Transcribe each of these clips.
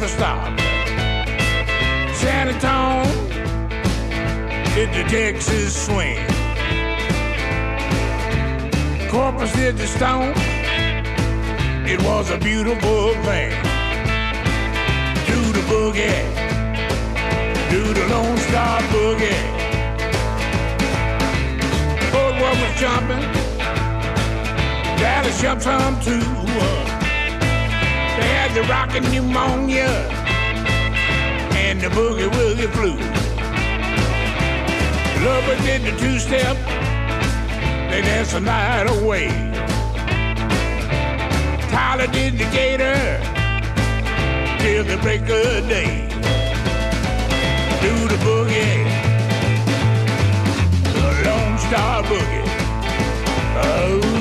Never stopped. Antonio did the Texas swing. Corpus did the stone. It was a beautiful thing. Do the boogie. Do the Lone Star Boogie. Fort Worth was jumping. Dallas jumped some too. They had the rockin' pneumonia and the boogie woogie flu. Lover did the two step, they danced the night away. Tyler did the gator till the break of day. Do the boogie, the Lone Star Boogie. Oh.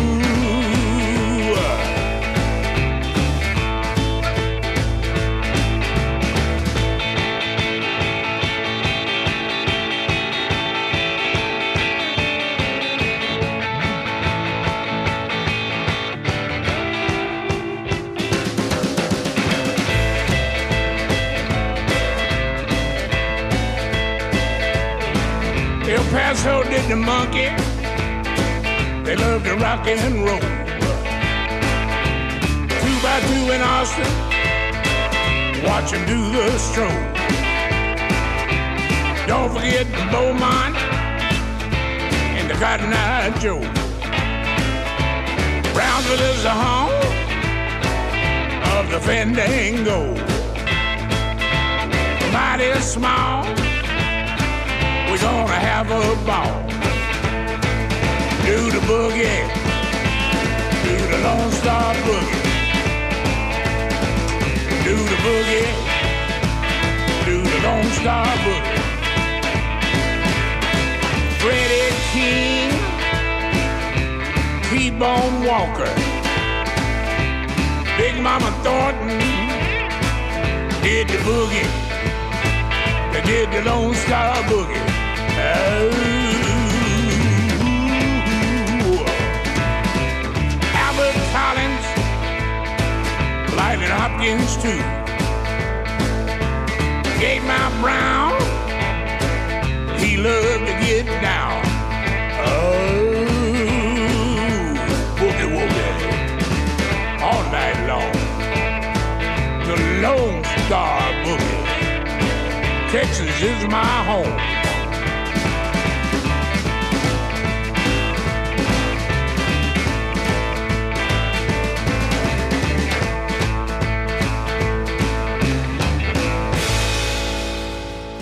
Love to rock and roll. Two by two in Austin. Watch them do the stroll. Don't forget Beaumont and the Cotton Eye Joe. Brownsville is the home of the Fandango. Mighty small we're gonna have a ball. Do the boogie, do the Lone Star Boogie. Do the boogie, do the Lone Star Boogie. Freddie King, T-Bone Walker, Big Mama Thornton did the boogie. They did the Lone Star Boogie. Albert Lightning Hopkins too. Gatemouth Brown, he loved to get down. Oh, boogie woogie, all night long. The Lone Star Boogie. Texas is my home.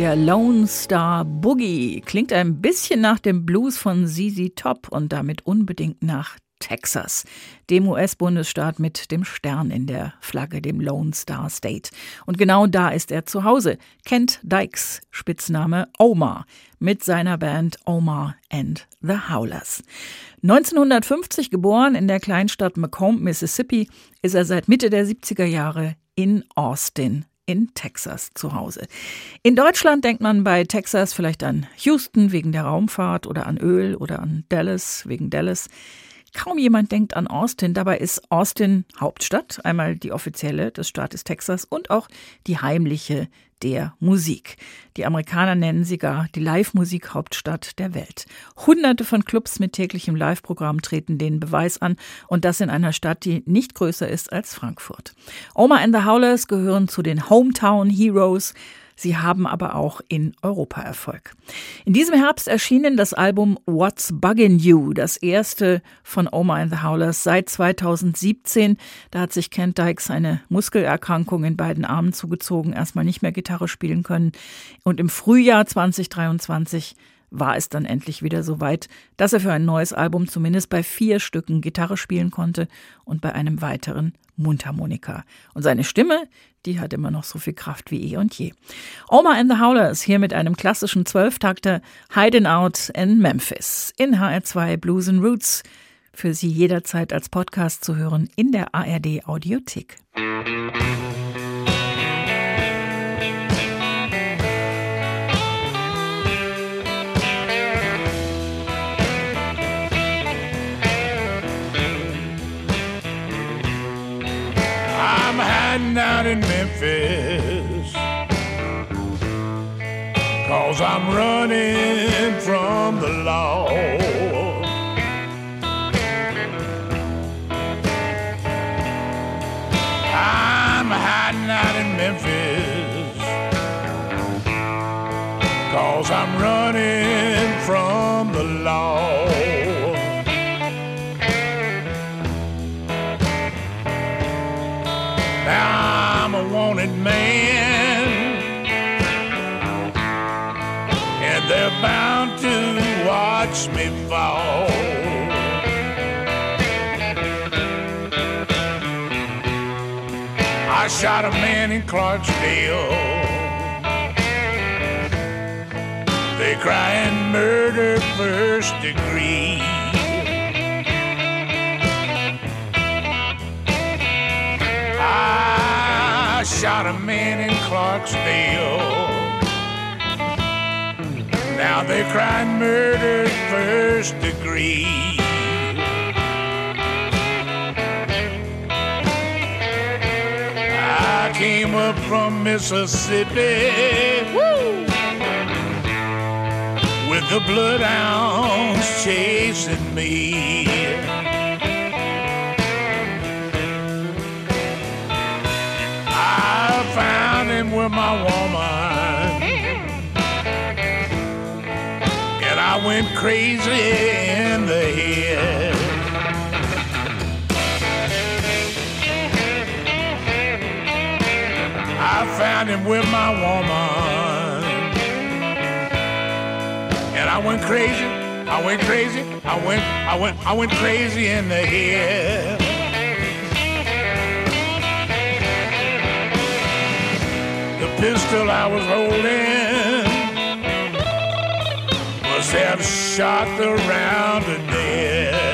Der Lone Star Boogie klingt ein bisschen nach dem Blues von ZZ Top und damit unbedingt nach Texas, dem US-Bundesstaat mit dem Stern in der Flagge, dem Lone Star State. Und genau da ist er zu Hause. Kent Dykes, Spitzname Omar, mit seiner Band Omar and the Howlers. 1950 geboren in der Kleinstadt Macomb, Mississippi, ist er seit Mitte der 70er Jahre in Austin in Texas zu Hause. In Deutschland denkt man bei Texas vielleicht an Houston wegen der Raumfahrt oder an Öl oder an Dallas wegen Dallas. Kaum jemand denkt an Austin. Dabei ist Austin Hauptstadt, einmal die offizielle des Staates Texas und auch die heimliche der Musik. Die Amerikaner nennen sie gar die Live-Musik-Hauptstadt der Welt. Hunderte von Clubs mit täglichem Live-Programm treten den Beweis an und das in einer Stadt, die nicht größer ist als Frankfurt. Omar and the Howlers gehören zu den Hometown Heroes. Sie haben aber auch in Europa Erfolg. In diesem Herbst erschienen das Album What's Buggin' You, das erste von Oma and the Howlers seit 2017. Da hat sich Kent Dykes eine Muskelerkrankung in beiden Armen zugezogen, erstmal nicht mehr Gitarre spielen können. Und im Frühjahr 2023 war es dann endlich wieder so weit, dass er für ein neues Album zumindest bei vier Stücken Gitarre spielen konnte und bei einem weiteren Mundharmonika. Und seine Stimme, die hat immer noch so viel Kraft wie eh und je. Oma and the Howlers hier mit einem klassischen Zwölftakter Hiding Out in Memphis in HR2 Blues and Roots. Für Sie jederzeit als Podcast zu hören in der ARD Audiothek. hiding Memphis. Cause I'm running from the law. Now I'm a wanted man, and they're bound to watch me I shot a man in Clarksville. They crying murder first degree. I shot a man in Clarksville. Now they're crying murder first degree. Came up from Mississippi Woo! with the bloodhounds chasing me. I found him with my woman. And I went crazy in the head. I found him with my woman. And I went crazy. I went crazy. I went, I went, I went crazy in the head. The pistol I was holding must have shot the round to death.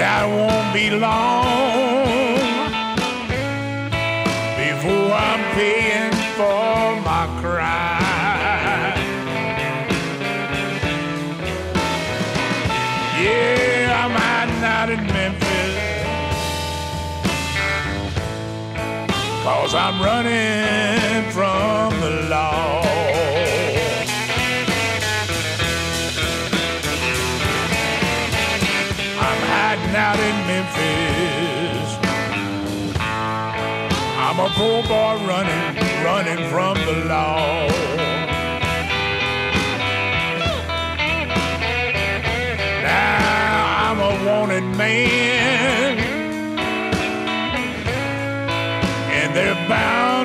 I won't be long before I'm paying for my crime. Yeah, I'm hiding out in Memphis. Cause I'm running I'm a poor boy running, running from the law. Now I'm a wanted man. And they're bound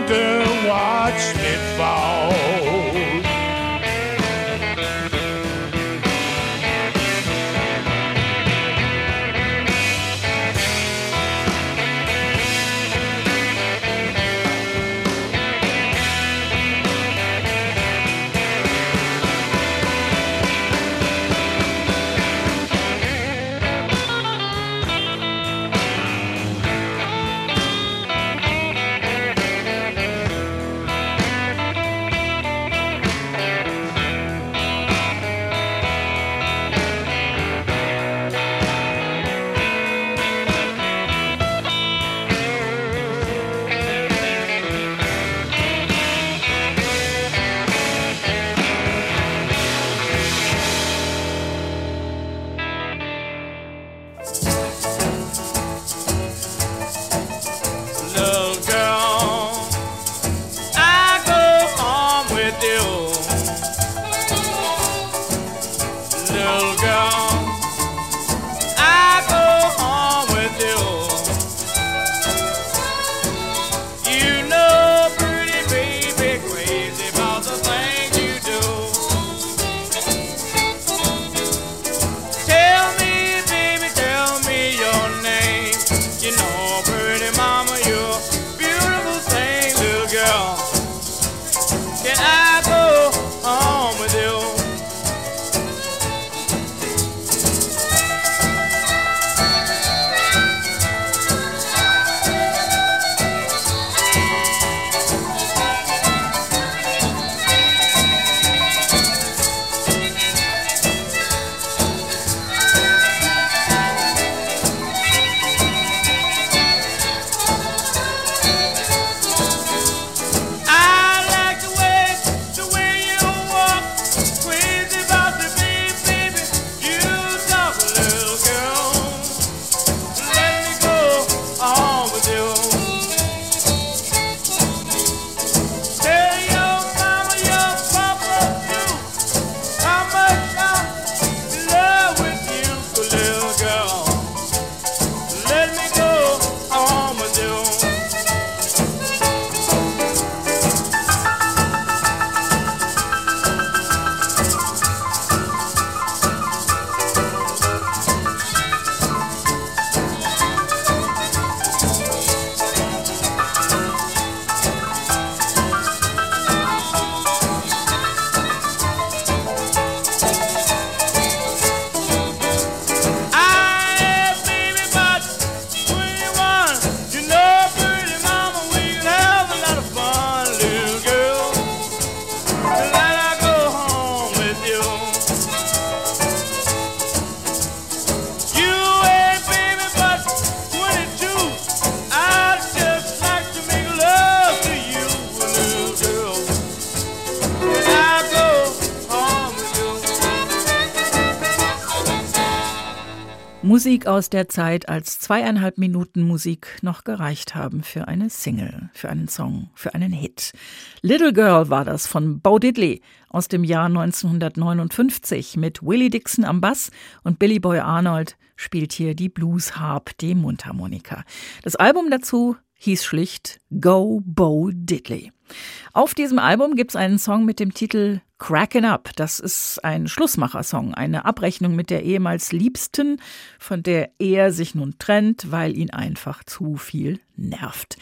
Musik aus der Zeit, als zweieinhalb Minuten Musik noch gereicht haben für eine Single, für einen Song, für einen Hit. Little Girl war das von Bo Diddley aus dem Jahr 1959 mit Willie Dixon am Bass und Billy Boy Arnold spielt hier die Blues Harp, die Mundharmonika. Das Album dazu hieß schlicht Go Bo Diddley. Auf diesem Album gibt es einen Song mit dem Titel Crackin' Up. Das ist ein Schlussmachersong, eine Abrechnung mit der ehemals Liebsten, von der er sich nun trennt, weil ihn einfach zu viel nervt.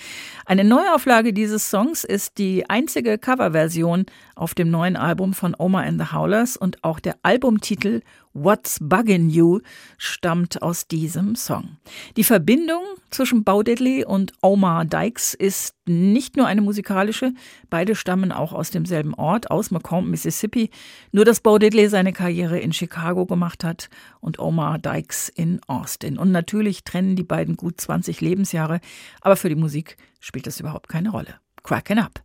Eine Neuauflage dieses Songs ist die einzige Coverversion auf dem neuen Album von Omar and the Howlers und auch der Albumtitel What's Buggin' You stammt aus diesem Song. Die Verbindung zwischen Bo Diddley und Omar Dykes ist nicht nur eine musikalische, beide stammen auch aus demselben Ort, aus Macomb, Mississippi, nur dass Bo Diddley seine Karriere in Chicago gemacht hat und Omar Dykes in Austin. Und natürlich trennen die beiden gut 20 Lebensjahre, aber für die Musik spielt das überhaupt keine Rolle. Crackin' up.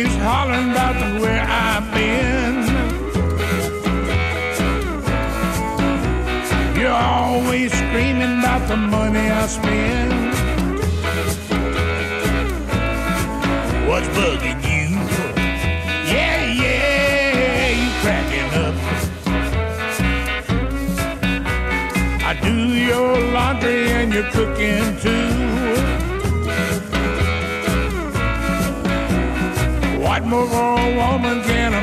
always hollering about where I've been. You're always screaming about the money I spend. What's bugging you? Yeah, yeah, you cracking up. I do your laundry and your cooking too. more woman can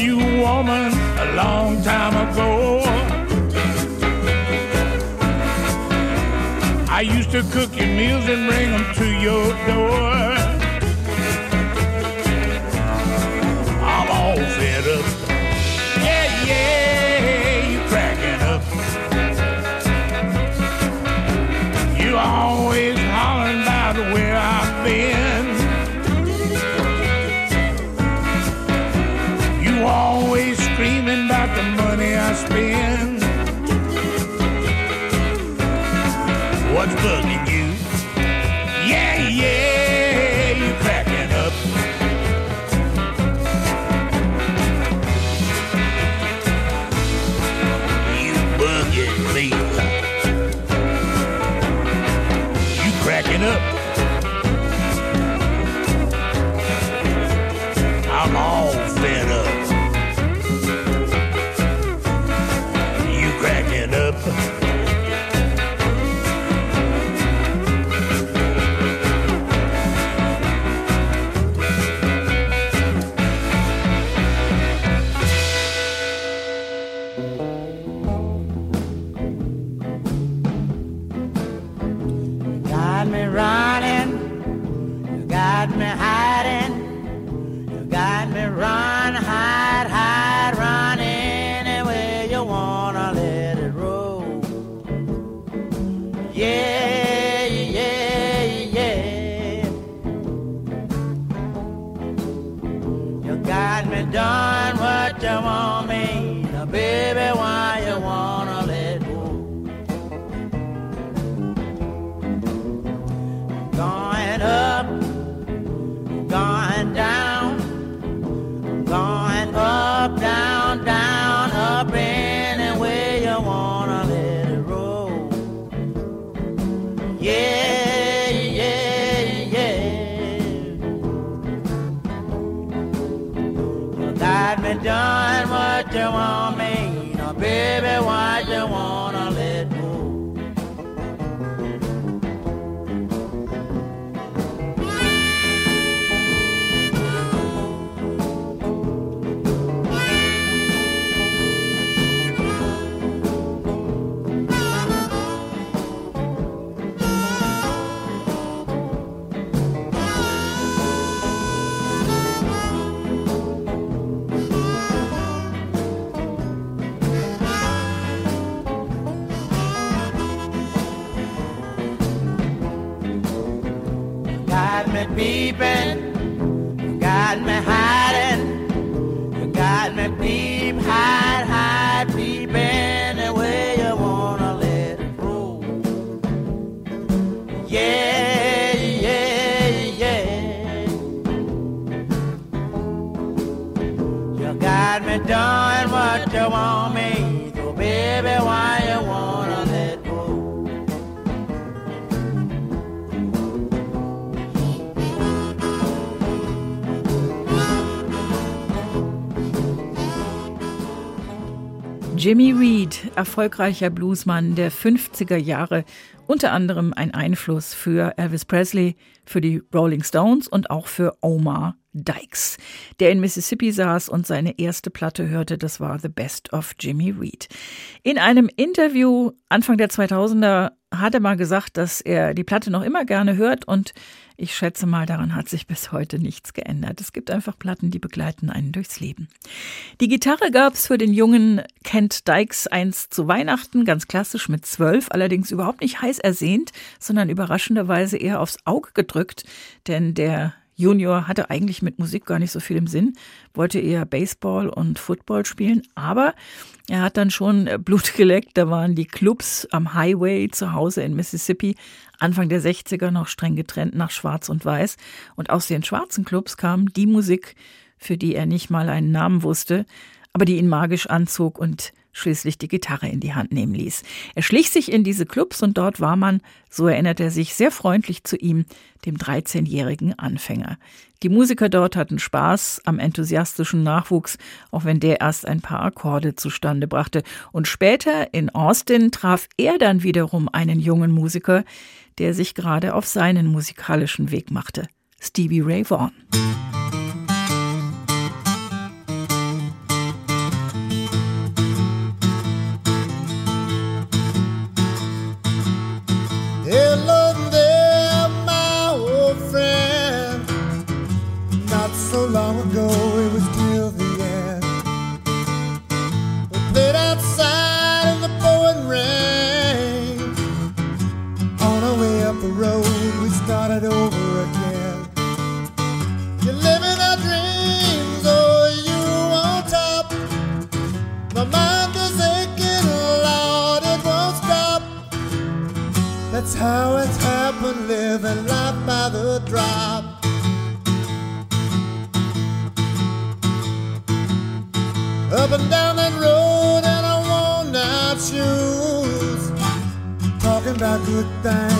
you, woman, a long time ago. I used to cook your meals and bring them to your done what you want me. Now, baby, why you beeping, got me high. Jimmy Reed, erfolgreicher Bluesmann der 50er Jahre, unter anderem ein Einfluss für Elvis Presley, für die Rolling Stones und auch für Omar Dykes, der in Mississippi saß und seine erste Platte hörte, das war The Best of Jimmy Reed. In einem Interview Anfang der 2000er hat er mal gesagt, dass er die Platte noch immer gerne hört und ich schätze mal, daran hat sich bis heute nichts geändert. Es gibt einfach Platten, die begleiten einen durchs Leben. Die Gitarre gab es für den jungen Kent Dykes einst zu Weihnachten, ganz klassisch mit zwölf, allerdings überhaupt nicht heiß ersehnt, sondern überraschenderweise eher aufs Auge gedrückt, denn der Junior hatte eigentlich mit Musik gar nicht so viel im Sinn, wollte eher Baseball und Football spielen, aber er hat dann schon Blut geleckt. Da waren die Clubs am Highway zu Hause in Mississippi Anfang der 60er noch streng getrennt nach Schwarz und Weiß. Und aus den schwarzen Clubs kam die Musik, für die er nicht mal einen Namen wusste, aber die ihn magisch anzog und schließlich die Gitarre in die Hand nehmen ließ. Er schlich sich in diese Clubs und dort war man, so erinnert er sich, sehr freundlich zu ihm, dem 13-jährigen Anfänger. Die Musiker dort hatten Spaß am enthusiastischen Nachwuchs, auch wenn der erst ein paar Akkorde zustande brachte. Und später in Austin traf er dann wiederum einen jungen Musiker, der sich gerade auf seinen musikalischen Weg machte. Stevie Ray Vaughan. good thing.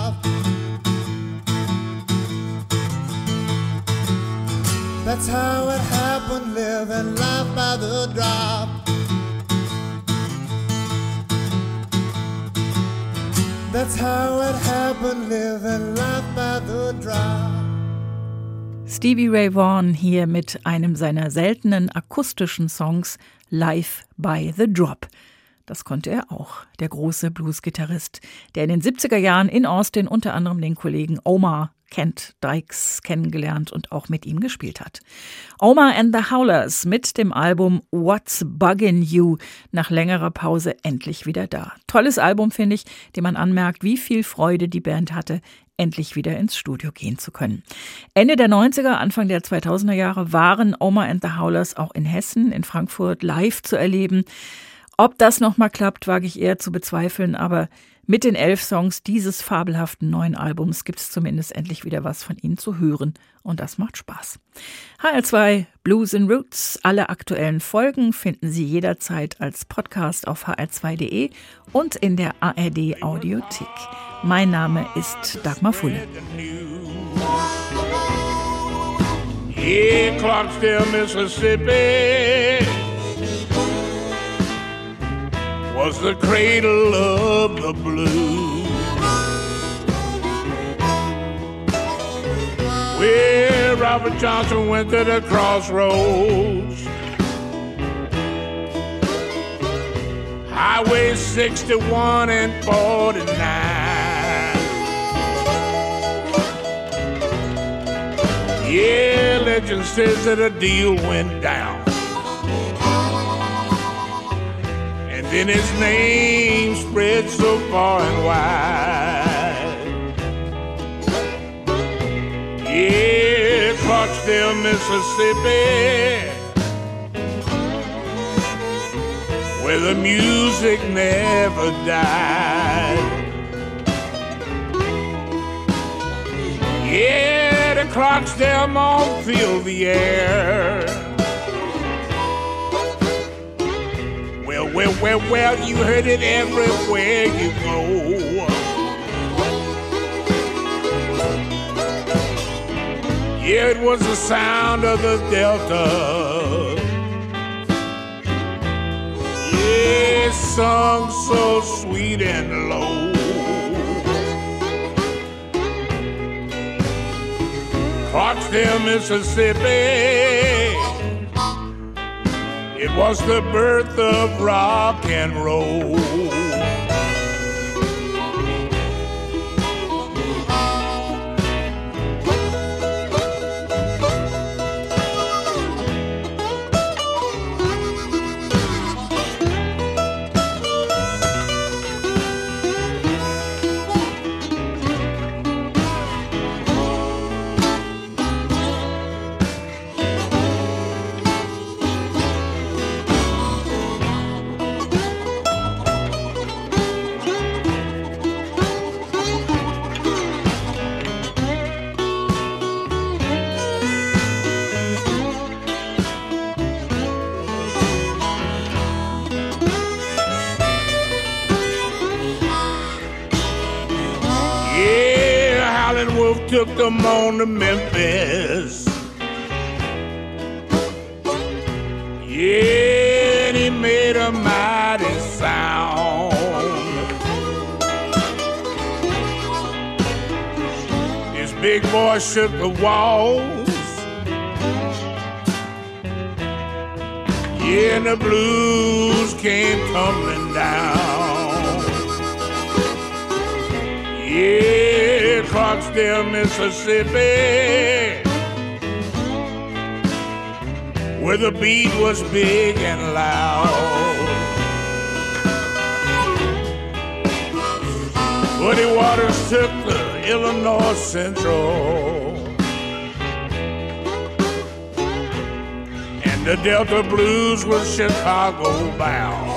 drop. That's how it happened, living life by the drop. Stevie Ray Vaughan hier mit einem seiner seltenen akustischen Songs Live by the Drop. Das konnte er auch, der große Bluesgitarrist, der in den 70er Jahren in Austin unter anderem den Kollegen Omar Kent Dykes kennengelernt und auch mit ihm gespielt hat. Omar and the Howlers mit dem Album What's Buggin' You nach längerer Pause endlich wieder da. Tolles Album finde ich, dem man anmerkt, wie viel Freude die Band hatte, endlich wieder ins Studio gehen zu können. Ende der 90er, Anfang der 2000er Jahre waren Omar and the Howlers auch in Hessen, in Frankfurt live zu erleben. Ob das nochmal klappt, wage ich eher zu bezweifeln, aber mit den elf Songs dieses fabelhaften neuen Albums gibt es zumindest endlich wieder was von ihnen zu hören und das macht Spaß. HR2 Blues and Roots, alle aktuellen Folgen finden Sie jederzeit als Podcast auf hr2.de und in der ARD Audiothek. Mein Name ist Dagmar Fulle. Yeah, Clarksdale, Mississippi. was the cradle of the blues. Where Robert Johnson went to the crossroads. Highway 61 and 49. Yeah, legend says that a deal went down. Then his name spread so far and wide. Yeah, Clarksdale, Mississippi. where the music never died. Yeah, the Clarksdale Mall fill the air. Well, well, you heard it everywhere you go. Yeah, it was the sound of the Delta. Yeah, sung so sweet and low. Clarksdale, Mississippi. It was the birth of rock and roll. Them on to Memphis. Yeah, and he made a mighty sound. His big voice shook the walls. Yeah, and the blues came tumbling down. Yeah, Clarksdale, Mississippi, where the beat was big and loud. Muddy Waters took the Illinois Central, and the Delta Blues was Chicago bound.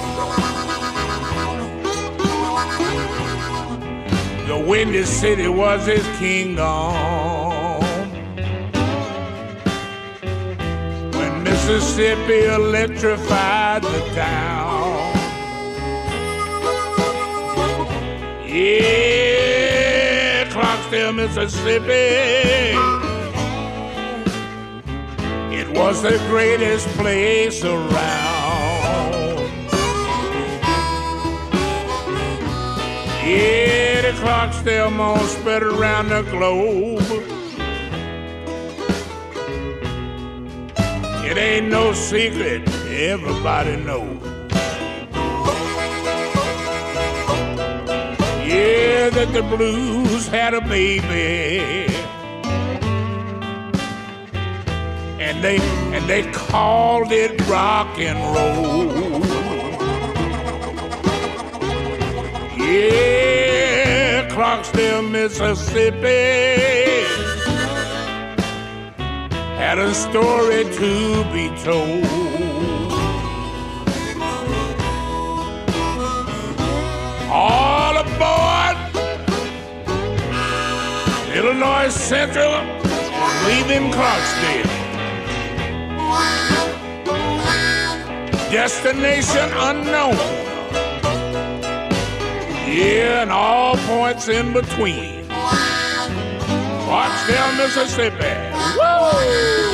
The Windy City was his kingdom. When Mississippi electrified the town. Yeah, Clarksdale, Mississippi. It was the greatest place around. Yeah, Clarksdale Mall spread around the globe. It ain't no secret, everybody knows. Yeah, that the blues had a baby. And they and they called it rock and roll. Yeah, Clarksdale, Mississippi had a story to be told. All aboard Illinois Central leaving Clarksdale. Destination unknown. Yeah, and all points in between. Clarksdale, Mississippi. Woo!